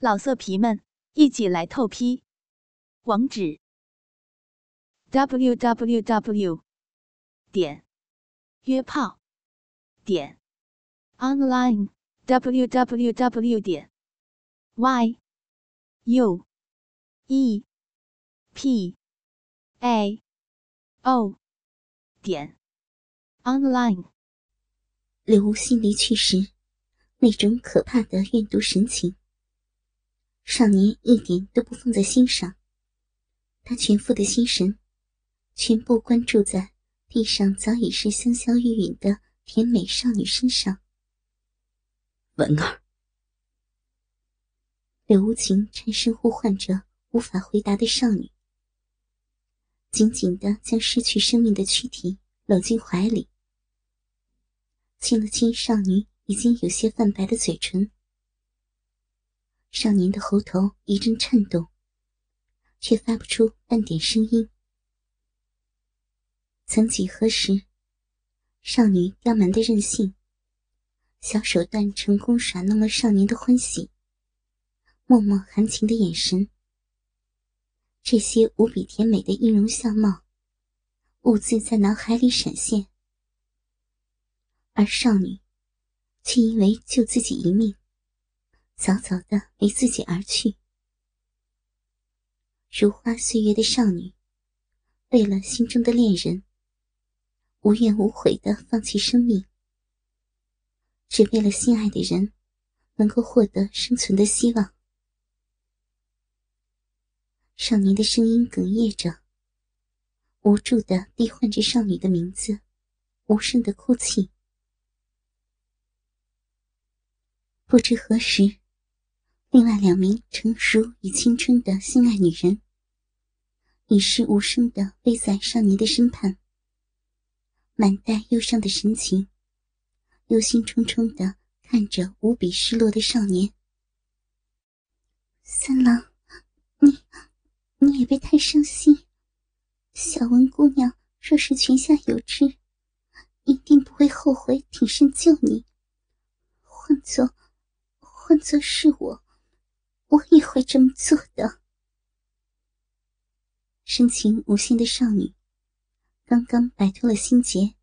老色皮们，一起来透批！网址：w w w 点约炮点 online w w w 点 y u e p a o 点 online。柳无心离去时，那种可怕的怨毒神情。少年一点都不放在心上，他全副的心神全部关注在地上早已是香消玉殒的甜美少女身上。文儿，柳无情颤声呼唤着无法回答的少女，紧紧的将失去生命的躯体搂进怀里，亲了亲少女已经有些泛白的嘴唇。少年的喉头一阵颤动，却发不出半点声音。曾几何时，少女刁蛮的任性，小手段成功耍弄了少年的欢喜，脉脉含情的眼神，这些无比甜美的音容笑貌，兀自在脑海里闪现。而少女，却因为救自己一命。早早的离自己而去，如花岁月的少女，为了心中的恋人，无怨无悔的放弃生命，只为了心爱的人能够获得生存的希望。少年的声音哽咽着，无助的低唤着少女的名字，无声的哭泣。不知何时。另外两名成熟与青春的心爱女人，已是无声的偎在少年的身畔，满带忧伤的神情，忧心忡忡的看着无比失落的少年。三郎，你，你也别太伤心。小文姑娘若是泉下有知，一定不会后悔挺身救你。换做，换做是我。我也会这么做的。深情无限的少女，刚刚摆脱了心结，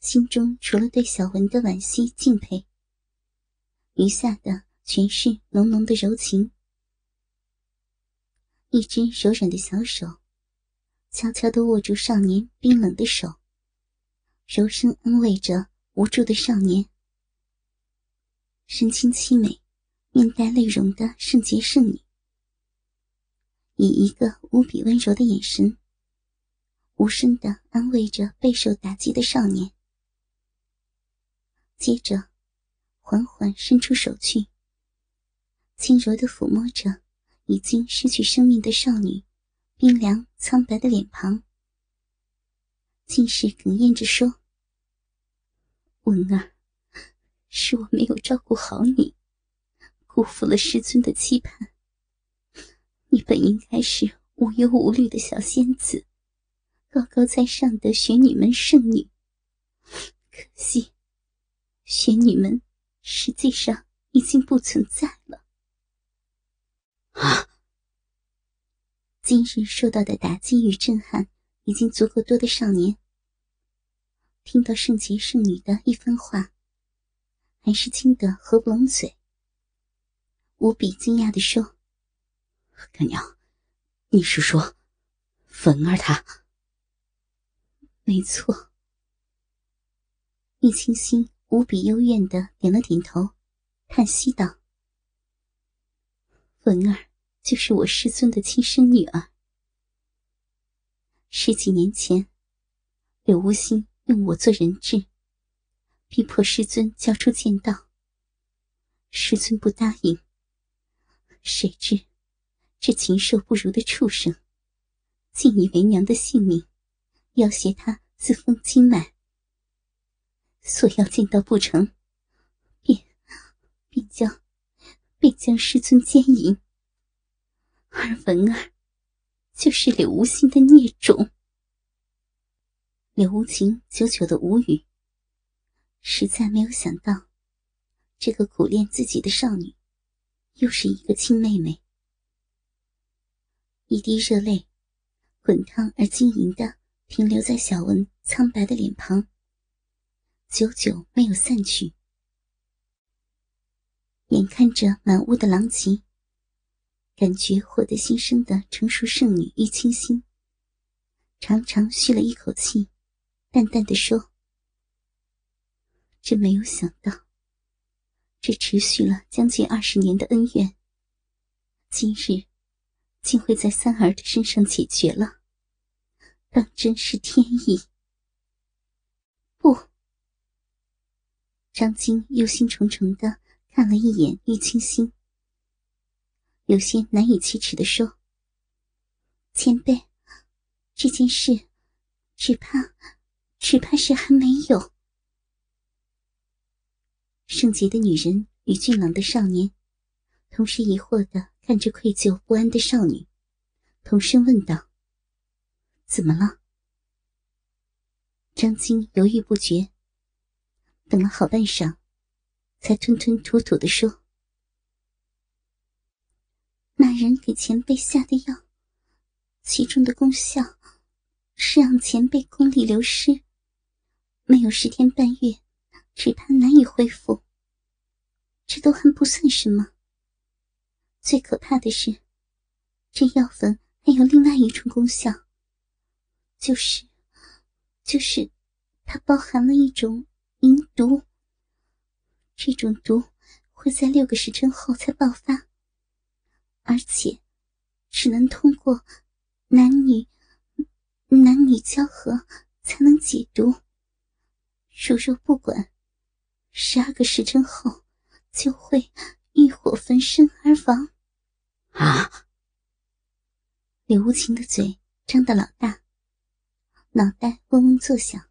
心中除了对小文的惋惜敬佩，余下的全是浓浓的柔情。一只柔软的小手，悄悄地握住少年冰冷的手，柔声安慰着无助的少年，神情凄美。面带泪容的圣洁圣女，以一个无比温柔的眼神，无声的安慰着备受打击的少年。接着，缓缓伸出手去，轻柔的抚摸着已经失去生命的少女冰凉苍白的脸庞，竟是哽咽着说：“文儿，是我没有照顾好你。”辜负了师尊的期盼。你本应该是无忧无虑的小仙子，高高在上的玄女门圣女。可惜，玄女们实际上已经不存在了。啊！今日受到的打击与震撼已经足够多的少年，听到圣洁圣女的一番话，还是惊得合不拢嘴。无比惊讶的说：“干娘，你是说，粉儿她？没错。”玉清心无比幽怨的点了点头，叹息道：“粉儿就是我师尊的亲生女儿。十几年前，柳无心用我做人质，逼迫师尊交出剑道。师尊不答应。”谁知，这禽兽不如的畜生，竟以为娘的性命，要挟他自封经脉，索要见到不成，便便将便将师尊奸淫。而文儿，就是柳无心的孽种。柳无情久久的无语，实在没有想到，这个苦恋自己的少女。又是一个亲妹妹。一滴热泪，滚烫而晶莹的停留在小文苍白的脸庞，久久没有散去。眼看着满屋的狼藉，感觉获得新生的成熟圣女玉清心，长长吁了一口气，淡淡的说：“真没有想到，这持续了将近二十年的恩怨，今日竟会在三儿的身上解决了，当真是天意。”不，张晶忧心忡忡的。看了一眼玉清心，有些难以启齿的说：“前辈，这件事，只怕，只怕是还没有。”圣洁的女人与俊朗的少年，同时疑惑的看着愧疚不安的少女，同声问道：“怎么了？”张晶犹豫不决，等了好半晌。才吞吞吐吐的说：“那人给前辈下的药，其中的功效是让前辈功力流失，没有十天半月，只怕难以恢复。这都还不算什么，最可怕的是，这药粉还有另外一种功效，就是，就是它包含了一种阴毒。”这种毒会在六个时辰后才爆发，而且只能通过男女男女交合才能解毒。如若不管，十二个时辰后就会欲火焚身而亡。啊！柳无情的嘴张得老大，脑袋嗡嗡作响，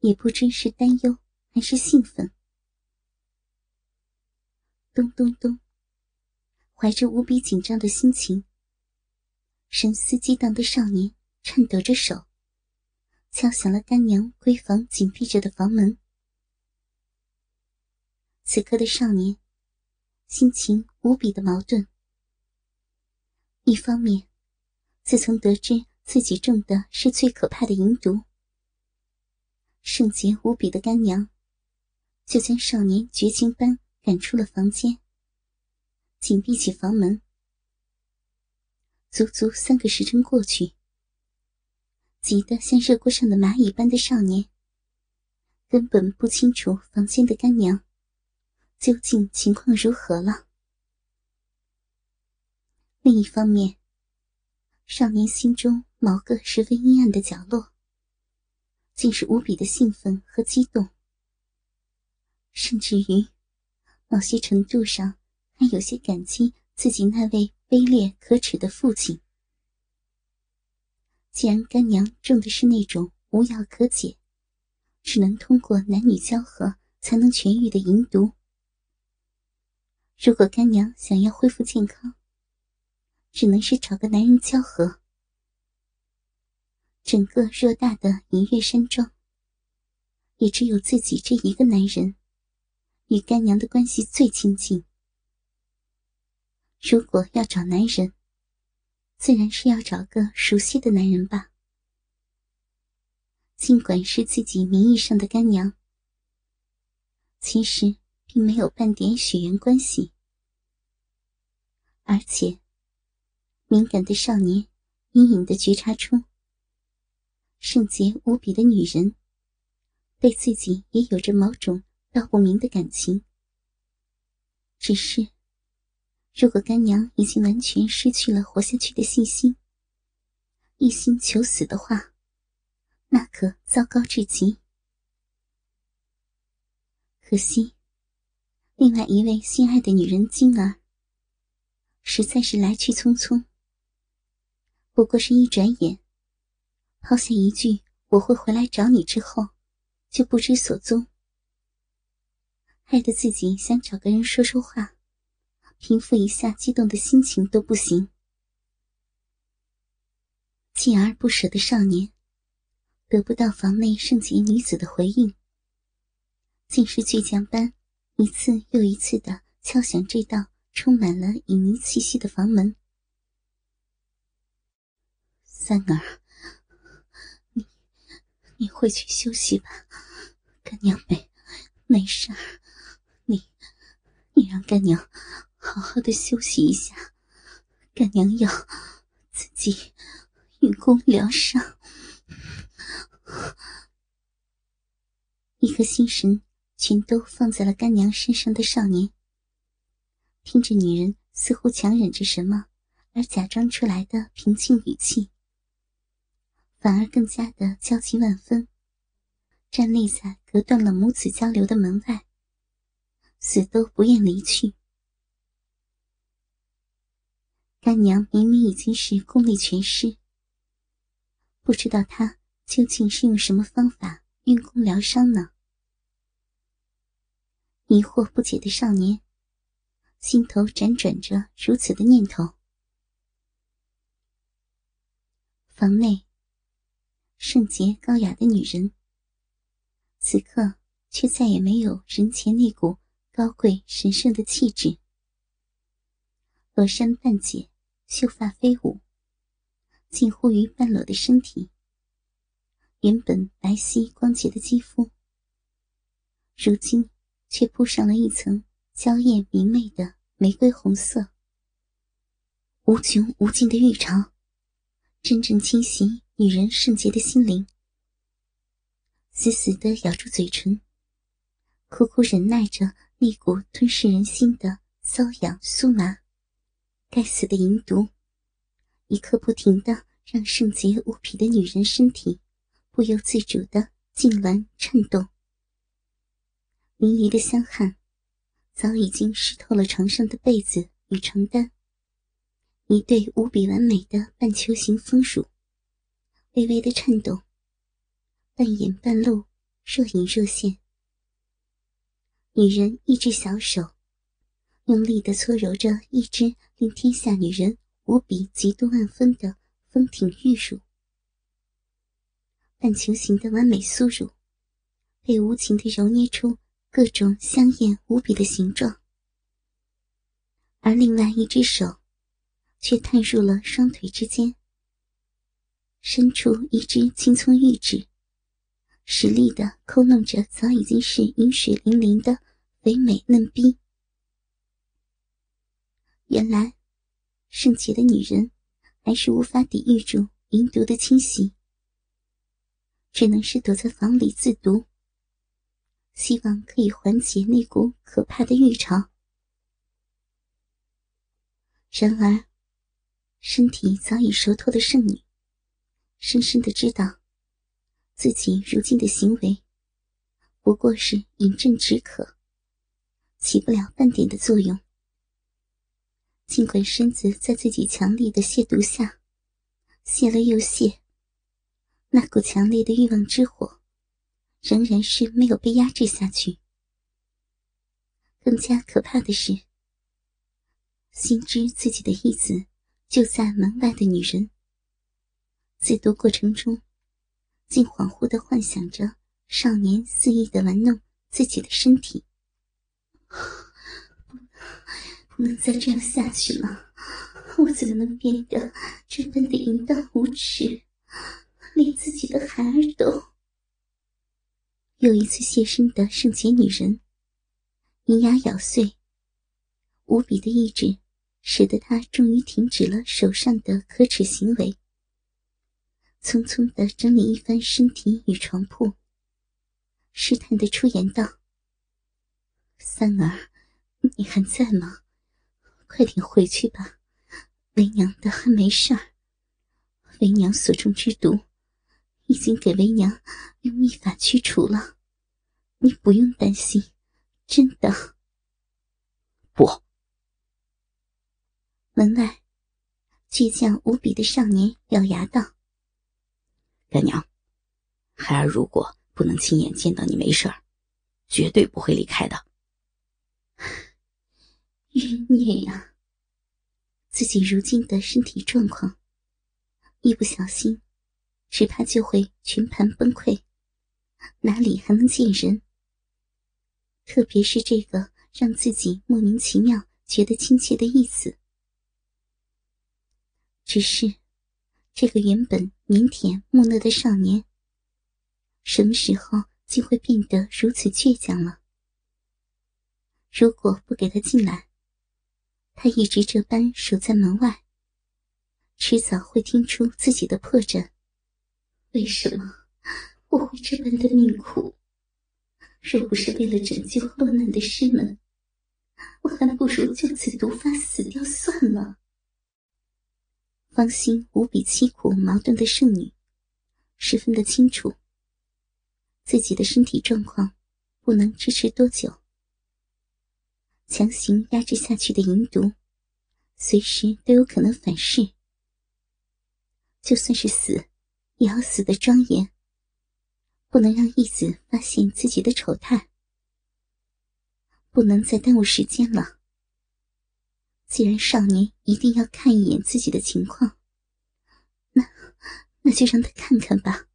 也不知是担忧还是兴奋。咚咚咚！怀着无比紧张的心情，神思激荡的少年颤抖着手，敲响了干娘闺房紧闭着的房门。此刻的少年心情无比的矛盾。一方面，自从得知自己中的是最可怕的淫毒，圣洁无比的干娘就将少年绝情般。赶出了房间，紧闭起房门。足足三个时辰过去，急得像热锅上的蚂蚁般的少年，根本不清楚房间的干娘究竟情况如何了。另一方面，少年心中某个十分阴暗的角落，竟是无比的兴奋和激动，甚至于。某些程度上，还有些感激自己那位卑劣可耻的父亲。既然干娘中的是那种无药可解、只能通过男女交合才能痊愈的淫毒，如果干娘想要恢复健康，只能是找个男人交合。整个偌大的银月山庄，也只有自己这一个男人。与干娘的关系最亲近。如果要找男人，自然是要找个熟悉的男人吧。尽管是自己名义上的干娘，其实并没有半点血缘关系。而且，敏感的少年隐隐的觉察出，圣洁无比的女人，对自己也有着某种。道不明的感情，只是，如果干娘已经完全失去了活下去的信心，一心求死的话，那可糟糕至极。可惜，另外一位心爱的女人晶儿，实在是来去匆匆，不过是一转眼，抛下一句“我会回来找你”之后，就不知所踪。害得自己想找个人说说话，平复一下激动的心情都不行。锲而不舍的少年，得不到房内圣洁女子的回应，竟是倔强般一次又一次的敲响这道充满了旖旎气息的房门。三儿，你你回去休息吧，干娘没没事儿，你你让干娘好好的休息一下，干娘要自己运功疗伤。一颗心神全都放在了干娘身上的少年，听着女人似乎强忍着什么而假装出来的平静语气。反而更加的焦急万分，站立在隔断了母子交流的门外，死都不愿离去。干娘明明已经是功力全失，不知道她究竟是用什么方法运功疗伤呢？疑惑不解的少年，心头辗转着如此的念头。房内。圣洁高雅的女人，此刻却再也没有人前那股高贵神圣的气质。罗衫半解，秀发飞舞，近乎于半裸的身体，原本白皙光洁的肌肤，如今却铺上了一层娇艳明媚的玫瑰红色。无穷无尽的欲潮，真正侵袭。女人圣洁的心灵，死死的咬住嘴唇，苦苦忍耐着那股吞噬人心的瘙痒酥麻。该死的淫毒，一刻不停的让圣洁无比的女人身体不由自主的痉挛颤动。淋漓的香汗，早已经湿透了床上的被子与床单。一对无比完美的半球形丰乳。微微的颤动，半掩半露，若隐若现。女人一只小手，用力的搓揉着一只令天下女人无比嫉妒万分的丰挺玉乳。半球形的完美酥乳，被无情的揉捏出各种香艳无比的形状，而另外一只手，却探入了双腿之间。伸出一只青葱玉指，使力的抠弄着早已经是饮水淋淋的肥美嫩逼。原来，圣洁的女人还是无法抵御住淫毒的侵袭，只能是躲在房里自毒，希望可以缓解那股可怕的欲潮。然而，身体早已熟透的圣女。深深的知道，自己如今的行为不过是饮鸩止渴，起不了半点的作用。尽管身子在自己强力的亵渎下泄了又泄，那股强烈的欲望之火仍然是没有被压制下去。更加可怕的是，心知自己的意子就在门外的女人。自读过程中，竟恍惚的幻想着少年肆意的玩弄自己的身体，不，不能再这样下去了！我怎么能变得这般的淫荡无耻，连自己的孩儿都……又一次现身的圣洁女人，银牙咬碎，无比的意志，使得她终于停止了手上的可耻行为。匆匆的整理一番身体与床铺，试探的出言道：“三儿，你还在吗？快点回去吧，为娘的还没事儿。为娘所中之毒，已经给为娘用秘法驱除了，你不用担心，真的。”不。门外，倔强无比的少年咬牙道。干娘，孩儿如果不能亲眼见到你没事儿，绝对不会离开的。冤孽呀！自己如今的身体状况，一不小心，只怕就会全盘崩溃，哪里还能见人？特别是这个让自己莫名其妙觉得亲切的意思。只是，这个原本腼腆木讷的少年，什么时候竟会变得如此倔强了？如果不给他进来，他一直这般守在门外，迟早会听出自己的破绽。为什么我会这般的命苦？若不是为了拯救落难的师门，我还不如就此毒发死掉算了。芳心无比凄苦矛盾的圣女，十分的清楚自己的身体状况，不能支持多久。强行压制下去的淫毒，随时都有可能反噬。就算是死，也要死的庄严。不能让义子发现自己的丑态，不能再耽误时间了。既然少年一定要看一眼自己的情况，那那就让他看看吧，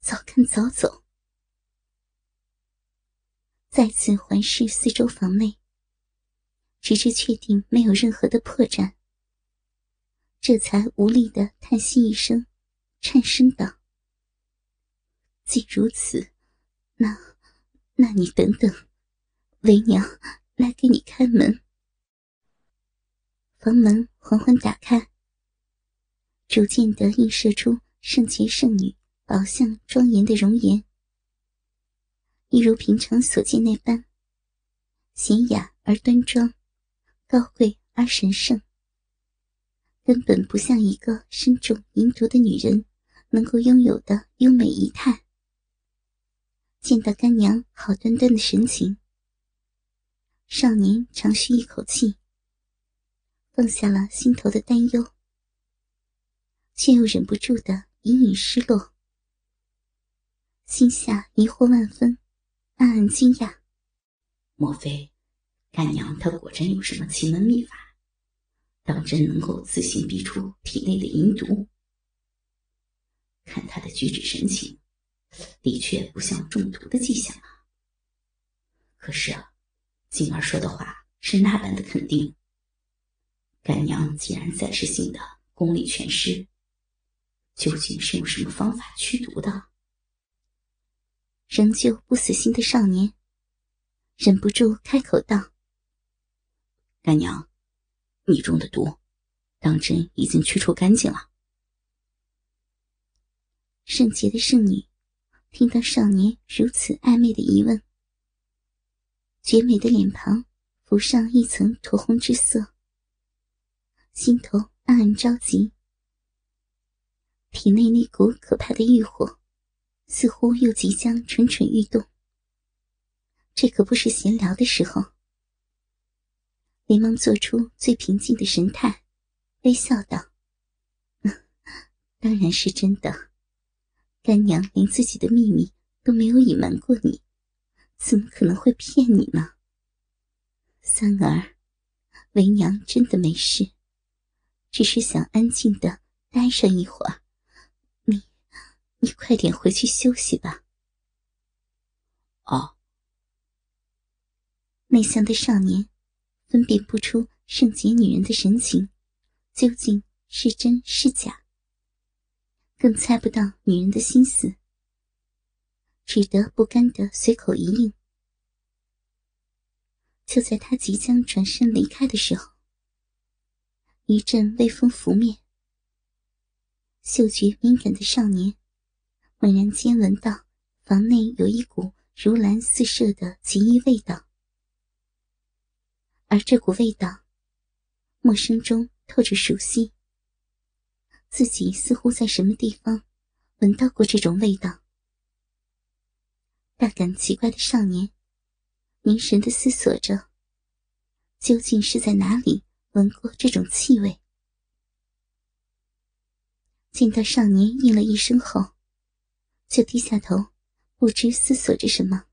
早看早走。再次环视四周房内，直至确定没有任何的破绽，这才无力的叹息一声，颤声道。既如此，那，那你等等，为娘来给你开门。房门缓缓打开，逐渐的映射出圣洁圣女宝相庄严的容颜，一如平常所见那般，娴雅而端庄，高贵而神圣，根本不像一个身中银毒的女人能够拥有的优美仪态。见到干娘好端端的神情，少年长吁一口气，放下了心头的担忧，却又忍不住的隐隐失落，心下疑惑万分，暗暗惊讶：莫非干娘她果真有什么奇门秘法，当真能够自行逼出体内的阴毒？看他的举止神情。的确不像中毒的迹象啊。可是啊，静儿说的话是那般的肯定。干娘既然暂时性的功力全失，究竟是用什么方法驱毒的？仍旧不死心的少年忍不住开口道：“干娘，你中的毒，当真已经驱除干净了？”圣洁的圣女。听到少年如此暧昧的疑问，绝美的脸庞浮上一层酡红之色，心头暗暗着急，体内那股可怕的欲火似乎又即将蠢蠢欲动。这可不是闲聊的时候，连忙做出最平静的神态，微笑道：“当然是真的。”干娘连自己的秘密都没有隐瞒过你，怎么可能会骗你呢？三儿，为娘真的没事，只是想安静的待上一会儿。你，你快点回去休息吧。哦。内向的少年分辨不出圣洁女人的神情究竟是真是假。更猜不到女人的心思，只得不甘的随口一应。就在他即将转身离开的时候，一阵微风拂面，嗅觉敏感的少年猛然间闻到房内有一股如兰四射的奇异味道，而这股味道，陌生中透着熟悉。自己似乎在什么地方闻到过这种味道，大感奇怪的少年凝神的思索着，究竟是在哪里闻过这种气味？见到少年应了一声后，就低下头，不知思索着什么。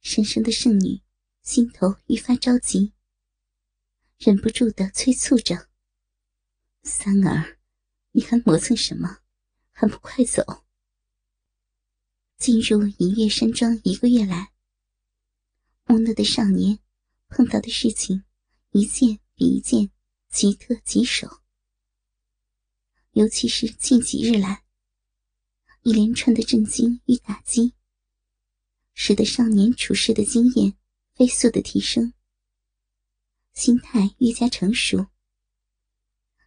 神圣的圣女心头愈发着急，忍不住的催促着。三儿，你还磨蹭什么？还不快走！进入银月山庄一个月来，木讷的少年碰到的事情一件比一件奇特棘手，尤其是近几日来，一连串的震惊与打击，使得少年处事的经验飞速的提升，心态愈加成熟，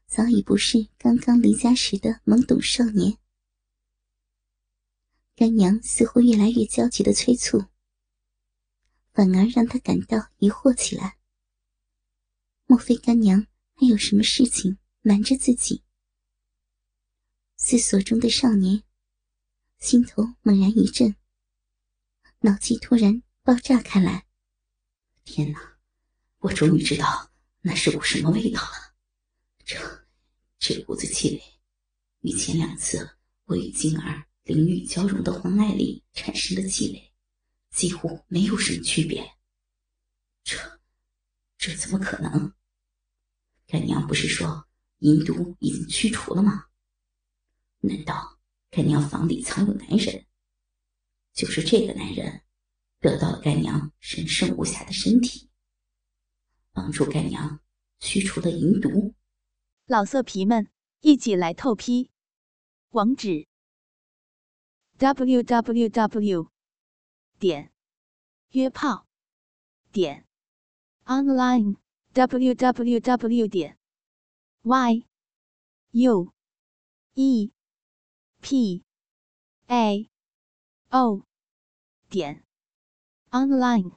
早已不是刚刚离家时的懵懂少年。干娘似乎越来越焦急的催促。反而让他感到疑惑起来。莫非干娘还有什么事情瞒着自己？思索中的少年心头猛然一震，脑际突然爆炸开来。天哪！我终于知道那是股什么味道了。这这股子气味，与前两次我与静儿淋浴交融的欢爱里产生的气味。几乎没有什么区别。这，这怎么可能？干娘不是说阴毒已经驱除了吗？难道干娘房里藏有男人？就是这个男人，得到了干娘神圣无瑕的身体，帮助干娘驱除了淫毒。老色皮们，一起来透批！网址：w w w。点约炮点 online w w w 点 y u e p a o 点 online。